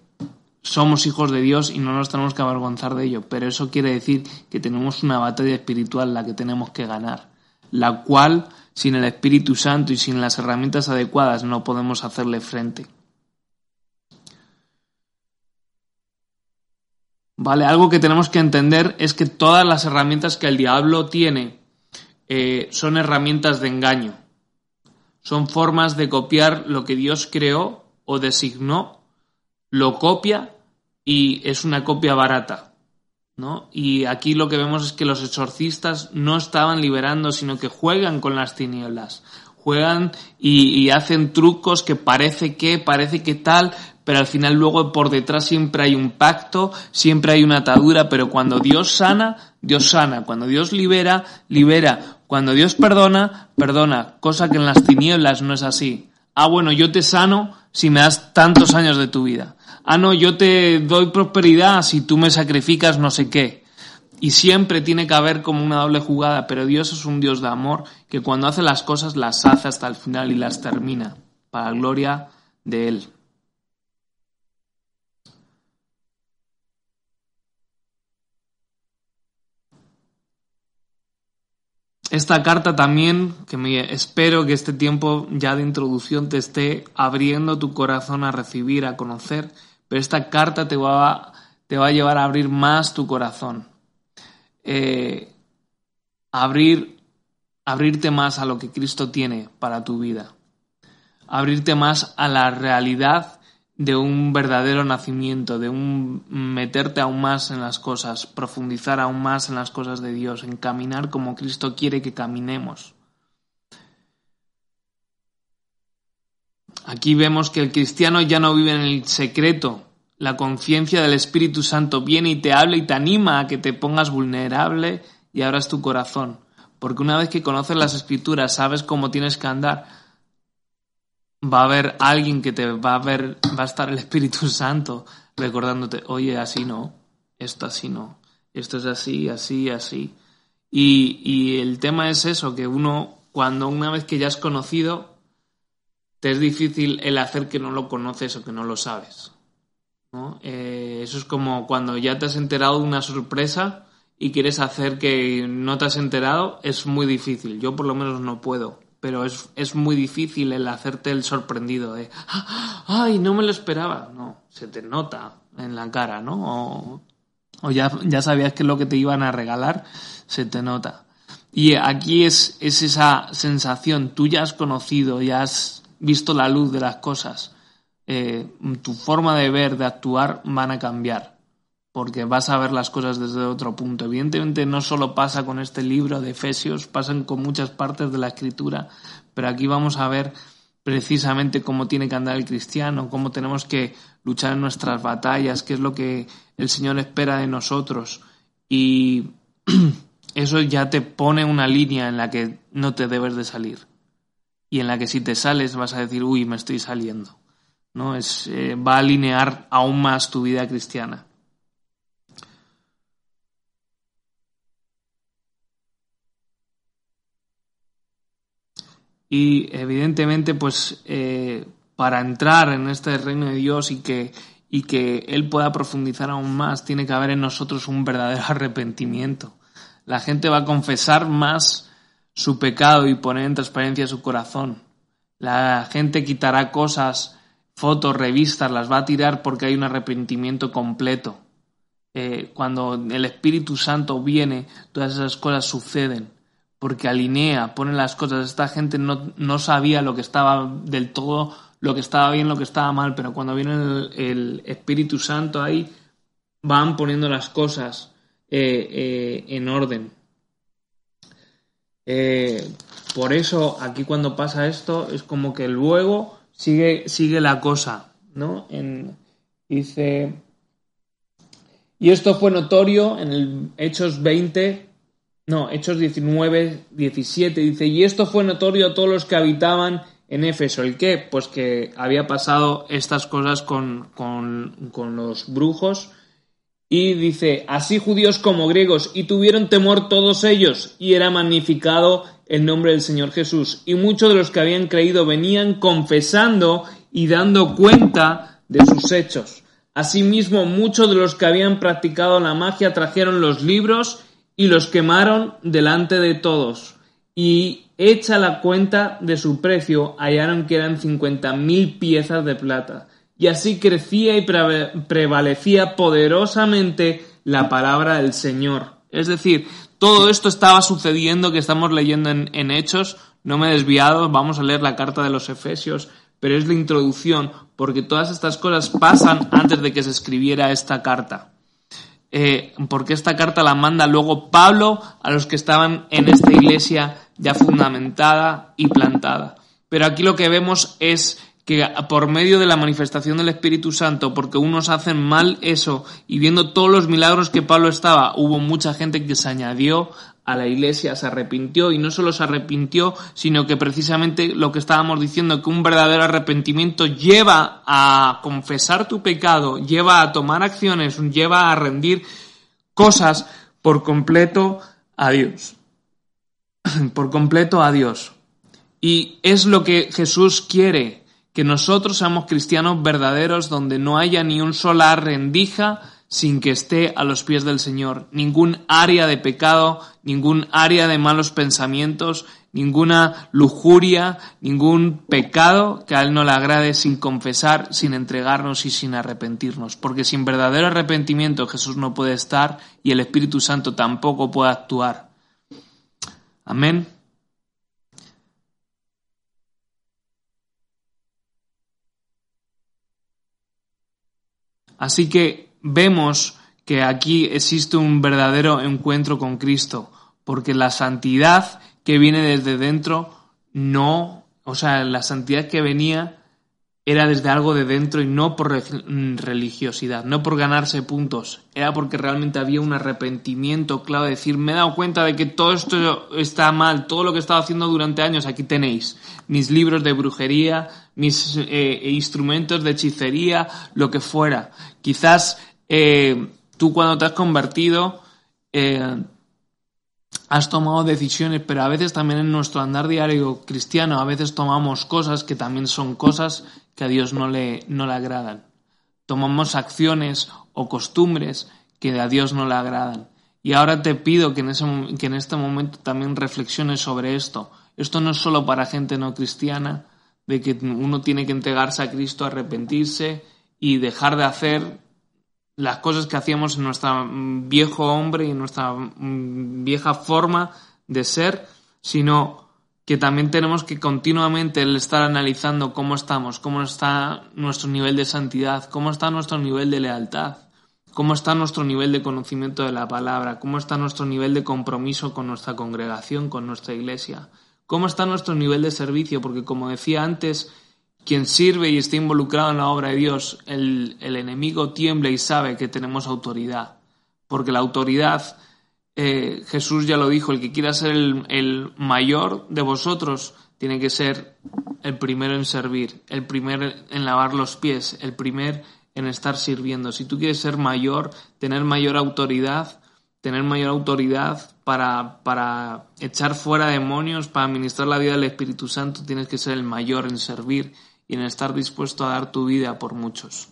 somos hijos de Dios y no nos tenemos que avergonzar de ello, pero eso quiere decir que tenemos una batalla espiritual la que tenemos que ganar, la cual sin el Espíritu Santo y sin las herramientas adecuadas no podemos hacerle frente. ¿Vale? Algo que tenemos que entender es que todas las herramientas que el diablo tiene eh, son herramientas de engaño. Son formas de copiar lo que Dios creó o designó, lo copia y es una copia barata. ¿no? Y aquí lo que vemos es que los exorcistas no estaban liberando, sino que juegan con las tinieblas. Juegan y, y hacen trucos que parece que, parece que tal, pero al final luego por detrás siempre hay un pacto, siempre hay una atadura, pero cuando Dios sana, Dios sana, cuando Dios libera, libera, cuando Dios perdona, perdona, cosa que en las tinieblas no es así. Ah, bueno, yo te sano si me das tantos años de tu vida. Ah, no, yo te doy prosperidad si tú me sacrificas no sé qué. Y siempre tiene que haber como una doble jugada, pero Dios es un Dios de amor que cuando hace las cosas las hace hasta el final y las termina, para la gloria de Él. Esta carta también, que me espero que este tiempo ya de introducción te esté abriendo tu corazón a recibir, a conocer, pero esta carta te va, te va a llevar a abrir más tu corazón. Eh, abrir, abrirte más a lo que Cristo tiene para tu vida. Abrirte más a la realidad de un verdadero nacimiento, de un meterte aún más en las cosas, profundizar aún más en las cosas de Dios, en caminar como Cristo quiere que caminemos. Aquí vemos que el cristiano ya no vive en el secreto. La conciencia del Espíritu Santo viene y te habla y te anima a que te pongas vulnerable y abras tu corazón. Porque una vez que conoces las escrituras, sabes cómo tienes que andar, va a haber alguien que te va a ver, va a estar el Espíritu Santo recordándote, oye, así no, esto así no, esto es así, así, así. Y, el tema es eso, que uno, cuando una vez que ya has conocido, te es difícil el hacer que no lo conoces o que no lo sabes. Eh, eso es como cuando ya te has enterado de una sorpresa y quieres hacer que no te has enterado, es muy difícil. Yo por lo menos no puedo, pero es, es muy difícil el hacerte el sorprendido de, ay, no me lo esperaba. No, se te nota en la cara, ¿no? O, o ya, ya sabías que lo que te iban a regalar, se te nota. Y aquí es, es esa sensación, tú ya has conocido, ya has visto la luz de las cosas, eh, tu forma de ver, de actuar van a cambiar, porque vas a ver las cosas desde otro punto. Evidentemente no solo pasa con este libro de Efesios, pasan con muchas partes de la escritura, pero aquí vamos a ver precisamente cómo tiene que andar el cristiano, cómo tenemos que luchar en nuestras batallas, qué es lo que el Señor espera de nosotros. Y eso ya te pone una línea en la que no te debes de salir. Y en la que si te sales vas a decir, uy, me estoy saliendo. ¿No? Es, eh, va a alinear aún más tu vida cristiana. Y evidentemente, pues eh, para entrar en este reino de Dios y que, y que Él pueda profundizar aún más, tiene que haber en nosotros un verdadero arrepentimiento. La gente va a confesar más su pecado y poner en transparencia su corazón. La gente quitará cosas, fotos, revistas, las va a tirar porque hay un arrepentimiento completo. Eh, cuando el Espíritu Santo viene, todas esas cosas suceden porque alinea, pone las cosas. Esta gente no, no, sabía lo que estaba del todo, lo que estaba bien, lo que estaba mal, pero cuando viene el, Espíritu Santo ahí, van poniendo las cosas eh, eh, en orden. Eh, por eso aquí cuando pasa esto es como que luego sigue, sigue la cosa, ¿no? En, dice, y esto fue notorio en el Hechos 20, no, Hechos 19, 17 dice, y esto fue notorio a todos los que habitaban en Éfeso. ¿El qué? Pues que había pasado estas cosas con, con, los brujos. Y dice, así judíos como griegos, y tuvieron temor todos ellos, y era magnificado el nombre del Señor Jesús. Y muchos de los que habían creído venían confesando y dando cuenta de sus hechos. Asimismo, muchos de los que habían practicado la magia trajeron los libros y los quemaron delante de todos. Y hecha la cuenta de su precio, hallaron que eran cincuenta mil piezas de plata. Y así crecía y prevalecía poderosamente la palabra del Señor. Es decir, todo esto estaba sucediendo que estamos leyendo en, Hechos. No me he desviado, vamos a leer la carta de los Efesios, pero es la introducción, porque todas estas cosas pasan antes de que se escribiera esta carta. Eh, porque esta carta la manda luego Pablo a los que estaban en esta iglesia ya fundamentada y plantada. Pero aquí lo que vemos es que por medio de la manifestación del Espíritu Santo, porque unos hacen mal eso, y viendo todos los milagros que Pablo estaba, hubo mucha gente que se añadió a la iglesia, se arrepintió, y no solo se arrepintió, sino que precisamente lo que estábamos diciendo, que un verdadero arrepentimiento lleva a confesar tu pecado, lleva a tomar acciones, lleva a rendir cosas por completo a Dios. por completo a Dios. Y es lo que Jesús quiere que nosotros seamos cristianos verdaderos donde no haya ni un solar rendija sin que esté a los pies del Señor, ningún área de pecado, ningún área de malos pensamientos, ninguna lujuria, ningún pecado que a Él no le agrade sin confesar, sin entregarnos y sin arrepentirnos. Porque sin verdadero arrepentimiento Jesús no puede estar y el Espíritu Santo tampoco puede actuar. Amén. Así que vemos que aquí existe un verdadero encuentro con Cristo, porque la santidad que viene desde dentro no, o sea, la santidad que venía era desde algo de dentro y no por religiosidad, no por ganarse puntos, era porque realmente había un arrepentimiento claro, de decir, me he dado cuenta de que todo esto está mal, todo lo que he estado haciendo durante años, aquí tenéis mis libros de brujería, mis eh, instrumentos de hechicería, lo que fuera. Quizás eh, tú cuando te has convertido, eh, has tomado decisiones, pero a veces también en nuestro andar diario cristiano, a veces tomamos cosas que también son cosas que a Dios no le, no le agradan. Tomamos acciones o costumbres que a Dios no le agradan. Y ahora te pido que en, ese, que en este momento también reflexiones sobre esto. Esto no es solo para gente no cristiana, de que uno tiene que entregarse a Cristo, arrepentirse y dejar de hacer las cosas que hacíamos en nuestro viejo hombre y en nuestra mm, vieja forma de ser, sino que también tenemos que continuamente estar analizando cómo estamos, cómo está nuestro nivel de santidad, cómo está nuestro nivel de lealtad, cómo está nuestro nivel de conocimiento de la palabra, cómo está nuestro nivel de compromiso con nuestra congregación, con nuestra iglesia, cómo está nuestro nivel de servicio, porque como decía antes, quien sirve y está involucrado en la obra de Dios, el, enemigo tiembla y sabe que tenemos autoridad. Porque la autoridad, eh, Jesús ya lo dijo, el que quiera ser el, mayor de vosotros tiene que ser el primero en servir, el primero en lavar los pies, el primer en estar sirviendo. Si tú quieres ser mayor, tener mayor autoridad, tener mayor autoridad para, para echar fuera demonios, para administrar la vida del Espíritu Santo, tienes que ser el mayor en servir y en estar dispuesto a dar tu vida por muchos.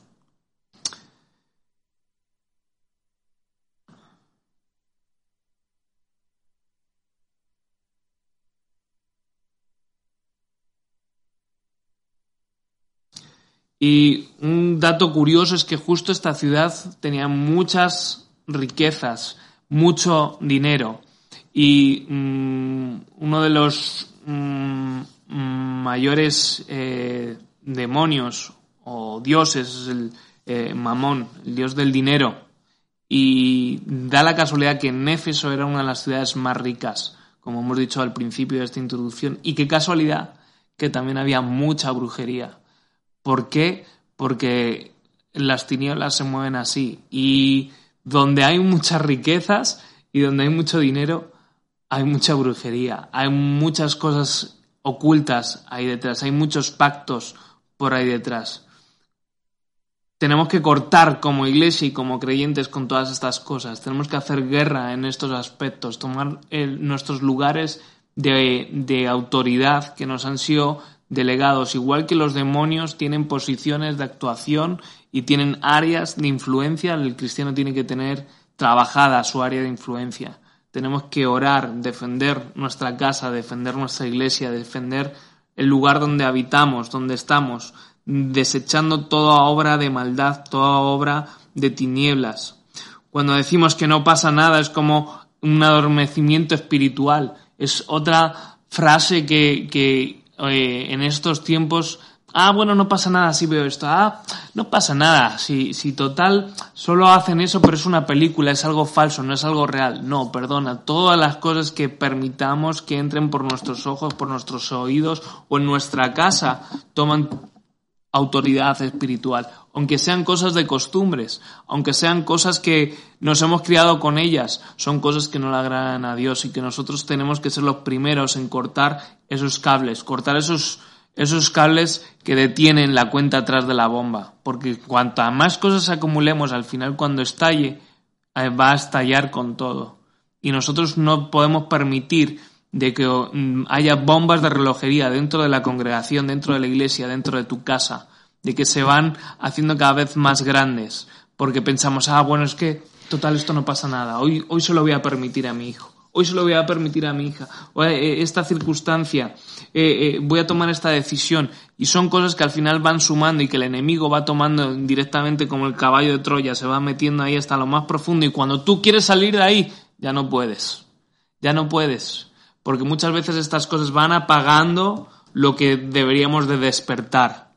Y un dato curioso es que justo esta ciudad tenía muchas riquezas, mucho dinero. Y mm, uno de los mm, mayores eh, demonios o dioses, el eh, Mamón, el dios del dinero. Y da la casualidad que Néfeso era una de las ciudades más ricas, como hemos dicho al principio de esta introducción. Y qué casualidad que también había mucha brujería. ¿Por qué? Porque las tinieblas se mueven así. Y donde hay muchas riquezas y donde hay mucho dinero, hay mucha brujería. Hay muchas cosas ocultas ahí detrás. Hay muchos pactos por ahí detrás. Tenemos que cortar como iglesia y como creyentes con todas estas cosas. Tenemos que hacer guerra en estos aspectos, tomar nuestros lugares de, de autoridad que nos han sido delegados, igual que los demonios tienen posiciones de actuación y tienen áreas de influencia, el cristiano tiene que tener trabajada su área de influencia. Tenemos que orar, defender nuestra casa, defender nuestra iglesia, defender el lugar donde habitamos, donde estamos, desechando toda obra de maldad, toda obra de tinieblas. Cuando decimos que no pasa nada es como un adormecimiento espiritual. Es otra frase que, que en estos tiempos Ah, bueno, no pasa nada si veo esto. Ah, no pasa nada. Si, si total solo hacen eso, pero es una película, es algo falso, no es algo real. No, perdona. Todas las cosas que permitamos que entren por nuestros ojos, por nuestros oídos o en nuestra casa toman autoridad espiritual. Aunque sean cosas de costumbres, aunque sean cosas que nos hemos criado con ellas, son cosas que no le agradan a Dios y que nosotros tenemos que ser los primeros en cortar esos cables, cortar esos esos cables que detienen la cuenta atrás de la bomba. Porque cuanto más cosas acumulemos, al final cuando estalle, eh, va a estallar con todo. Y nosotros no podemos permitir de que mm, haya bombas de relojería dentro de la congregación, dentro de la iglesia, dentro de tu casa, de que se van haciendo cada vez más grandes, porque pensamos, ah, bueno, es que total esto no pasa nada, hoy, hoy se lo voy a permitir a mi hijo. Hoy se lo voy a permitir a mi hija, o eh, esta circunstancia, eh, eh, voy a tomar esta decisión. Y son cosas que al final van sumando y que el enemigo va tomando directamente como el caballo de Troya, se va metiendo ahí hasta lo más profundo y cuando tú quieres salir de ahí, ya no puedes, ya no puedes, porque muchas veces estas cosas van apagando lo que deberíamos de despertar.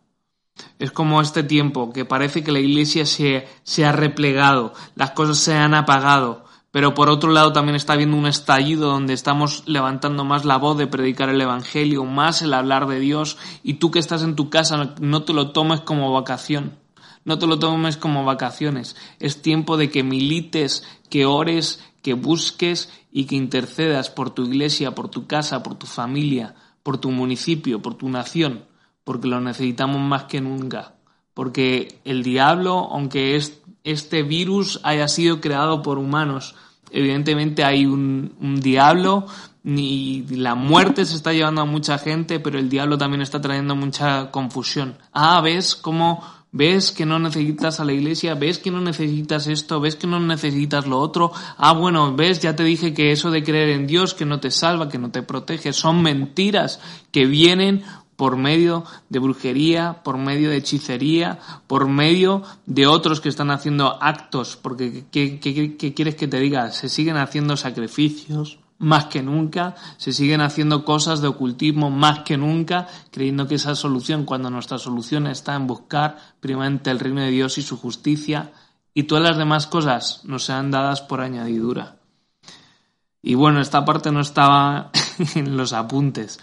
Es como este tiempo que parece que la iglesia se, se ha replegado, las cosas se han apagado, pero por otro lado también está habiendo un estallido donde estamos levantando más la voz de predicar el Evangelio, más el hablar de Dios, y tú que estás en tu casa no te lo tomes como vacación, no te lo tomes como vacaciones, es tiempo de que milites, que ores, que busques y que intercedas por tu iglesia, por tu casa, por tu familia, por tu municipio, por tu nación, porque lo necesitamos más que nunca, porque el diablo, aunque es este virus haya sido creado por humanos, Evidentemente hay un, un diablo, ni la muerte se está llevando a mucha gente, pero el diablo también está trayendo mucha confusión. Ah, ves cómo ves que no necesitas a la iglesia, ves que no necesitas esto, ves que no necesitas lo otro. Ah, bueno, ves, ya te dije que eso de creer en Dios, que no te salva, que no te protege, son mentiras que vienen por medio de brujería, por medio de hechicería, por medio de otros que están haciendo actos, porque ¿qué, qué quieres que te diga? Se siguen haciendo sacrificios, más que nunca, se siguen haciendo cosas de ocultismo más que nunca, creyendo que esa solución, cuando nuestra solución está en buscar primeramente el reino de Dios y su justicia, y todas las demás cosas nos sean dadas por añadidura. Y bueno, esta parte no estaba en los apuntes,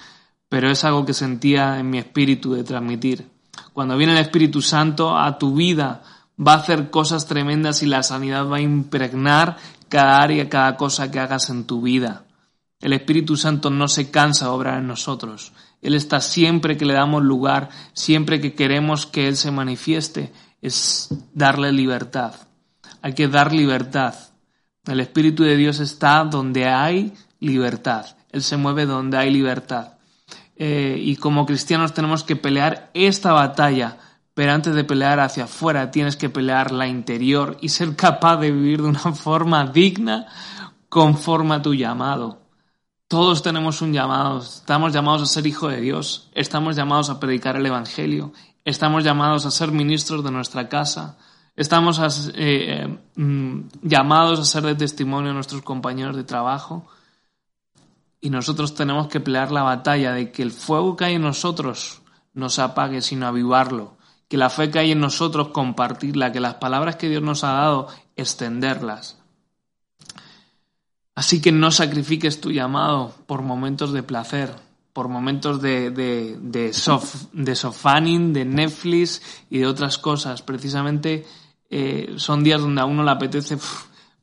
pero es algo que sentía en mi espíritu de transmitir. Cuando viene el Espíritu Santo a tu vida, va a hacer cosas tremendas y la sanidad va a impregnar cada área, cada cosa que hagas en tu vida. El Espíritu Santo no se cansa de obrar en nosotros. Él está siempre que le damos lugar, siempre que queremos que Él se manifieste, es darle libertad. Hay que dar libertad. El Espíritu de Dios está donde hay libertad. Él se mueve donde hay libertad. Eh, y como cristianos tenemos que pelear esta batalla, pero antes de pelear hacia afuera tienes que pelear la interior y ser capaz de vivir de una forma digna conforme a tu llamado. Todos tenemos un llamado, estamos llamados a ser hijo de Dios, estamos llamados a predicar el Evangelio, estamos llamados a ser ministros de nuestra casa, estamos eh, eh, mm, llamados a ser de testimonio a nuestros compañeros de trabajo y nosotros tenemos que pelear la batalla de que el fuego que hay en nosotros no se apague, sino avivarlo, que la fe que hay en nosotros compartirla, que las palabras que Dios nos ha dado extenderlas. Así que no sacrifiques tu llamado por momentos de placer, por momentos de, de, de, sof, de sofaning, de Netflix y de otras cosas. Precisamente eh, son días donde a uno le apetece,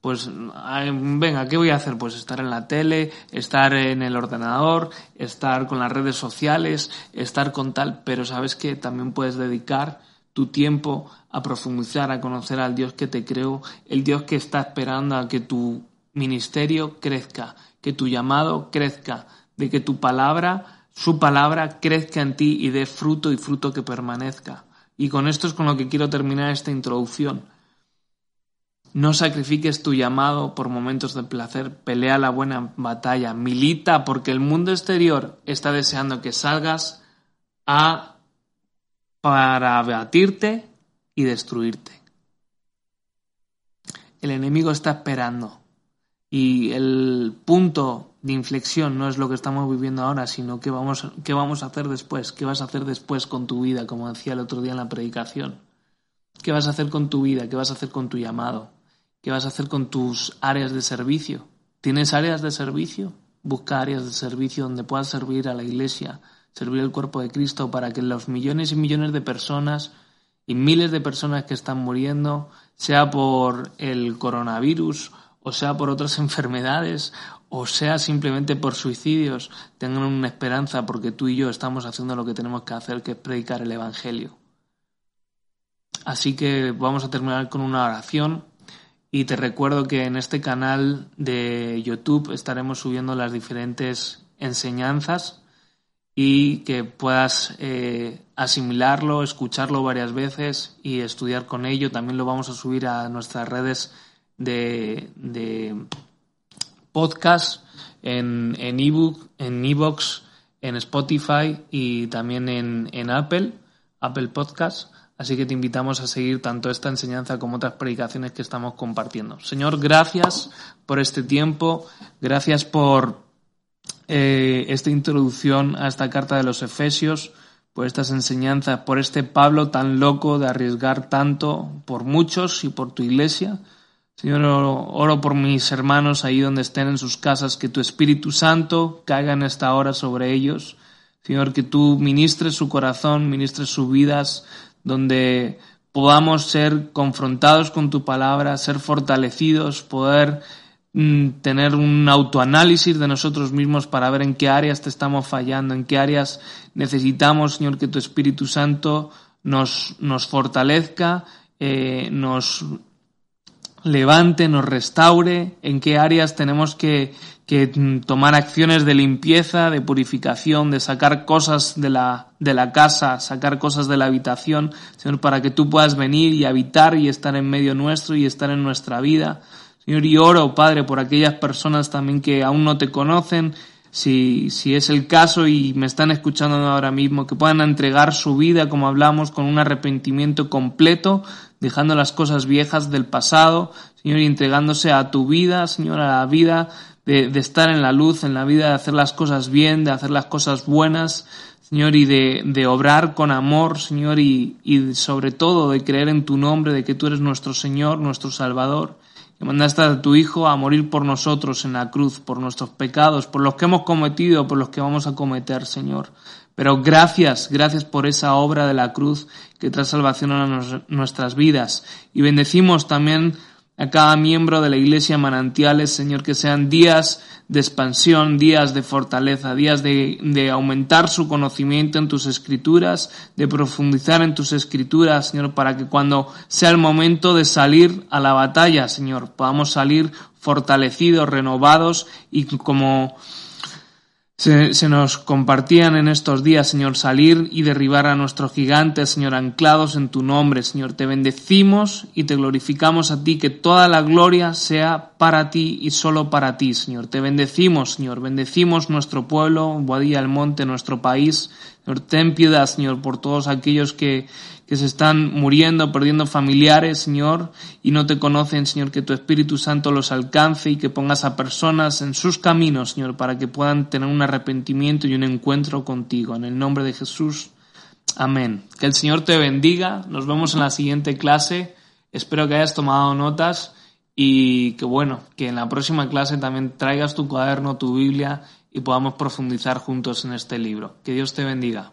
pues, venga, ¿qué voy a hacer? Pues estar en la tele, estar en el ordenador, estar con las redes sociales, estar con tal, pero sabes que también puedes dedicar tu tiempo a profundizar, a conocer al Dios que te creó, el Dios que está esperando a que tu ministerio crezca, que tu llamado crezca, de que tu palabra, su palabra crezca en ti y dé fruto y fruto que permanezca. Y con esto es con lo que quiero terminar esta introducción. No sacrifiques tu llamado por momentos de placer, pelea la buena batalla, milita porque el mundo exterior está deseando que salgas a para abatirte y destruirte. El enemigo está esperando y el punto de inflexión no es lo que estamos viviendo ahora, sino qué vamos, qué vamos a hacer después, qué vas a hacer después con tu vida, como decía el otro día en la predicación. ¿Qué vas a hacer con tu vida? ¿Qué vas a hacer con tu llamado? ¿Qué vas a hacer con tus áreas de servicio? ¿Tienes áreas de servicio? Busca áreas de servicio donde puedas servir a la iglesia, servir al cuerpo de Cristo para que los millones y millones de personas y miles de personas que están muriendo, sea por el coronavirus o sea por otras enfermedades, o sea simplemente por suicidios, tengan una esperanza porque tú y yo estamos haciendo lo que tenemos que hacer, que es predicar el Evangelio. Así que vamos a terminar con una oración y te recuerdo que en este canal de YouTube estaremos subiendo las diferentes enseñanzas y que puedas eh, asimilarlo, escucharlo varias veces y estudiar con ello. También lo vamos a subir a nuestras redes de, podcast en en ebook, en Evox, en Spotify y también en, en Apple, Apple Podcast. Así que te invitamos a seguir tanto esta enseñanza como otras predicaciones que estamos compartiendo. Señor, gracias por este tiempo, gracias por eh, esta introducción a esta carta de los Efesios, por estas enseñanzas, por este Pablo tan loco de arriesgar tanto por muchos y por tu iglesia. Señor, oro, por mis hermanos ahí donde estén en sus casas, que tu Espíritu Santo caiga en esta hora sobre ellos. Señor, que tú ministres su corazón, ministres sus vidas, donde podamos ser confrontados con tu palabra, ser fortalecidos, poder mm, tener un autoanálisis de nosotros mismos para ver en qué áreas te estamos fallando, en qué áreas necesitamos, Señor, que tu Espíritu Santo nos, nos fortalezca, eh, nos levante, nos restaure, en qué áreas tenemos que, que tomar acciones de limpieza, de purificación, de sacar cosas de la, de la casa, sacar cosas de la habitación, Señor, para que tú puedas venir y habitar y estar en medio nuestro y estar en nuestra vida. Señor, y oro, Padre, por aquellas personas también que aún no te conocen, si, si es el caso y me están escuchando ahora mismo, que puedan entregar su vida, como hablamos, con un arrepentimiento completo, dejando las cosas viejas del pasado, Señor, y entregándose a tu vida, Señor, a la vida de, de, estar en la luz, en la vida de hacer las cosas bien, de hacer las cosas buenas, Señor, y de, de obrar con amor, Señor, y, y sobre todo de creer en tu nombre, de que tú eres nuestro Señor, nuestro Salvador que mandaste a tu Hijo a morir por nosotros en la cruz, por nuestros pecados, por los que hemos cometido, por los que vamos a cometer, Señor. Pero gracias, gracias por esa obra de la cruz que trae salvación a nuestras vidas. Y bendecimos también a cada miembro de la Iglesia Manantiales, Señor, que sean días de expansión, días de fortaleza, días de, de, aumentar su conocimiento en tus escrituras, de profundizar en tus escrituras, Señor, para que cuando sea el momento de salir a la batalla, Señor, podamos salir fortalecidos, renovados y como se, se, nos compartían en estos días, Señor, salir y derribar a nuestros gigantes, Señor, anclados en tu nombre, Señor. Te bendecimos y te glorificamos a ti, que toda la gloria sea para ti y solo para ti, Señor. Te bendecimos, Señor. Bendecimos nuestro pueblo, Boadilla del Monte, nuestro país. Señor, ten piedad, Señor, por todos aquellos que, que se están muriendo, perdiendo familiares, Señor, y no te conocen, Señor, que tu Espíritu Santo los alcance y que pongas a personas en sus caminos, Señor, para que puedan tener un arrepentimiento y un encuentro contigo. En el nombre de Jesús. Amén. Que el Señor te bendiga. Nos vemos en la siguiente clase. Espero que hayas tomado notas y que bueno, que en la próxima clase también traigas tu cuaderno, tu Biblia y podamos profundizar juntos en este libro. Que Dios te bendiga.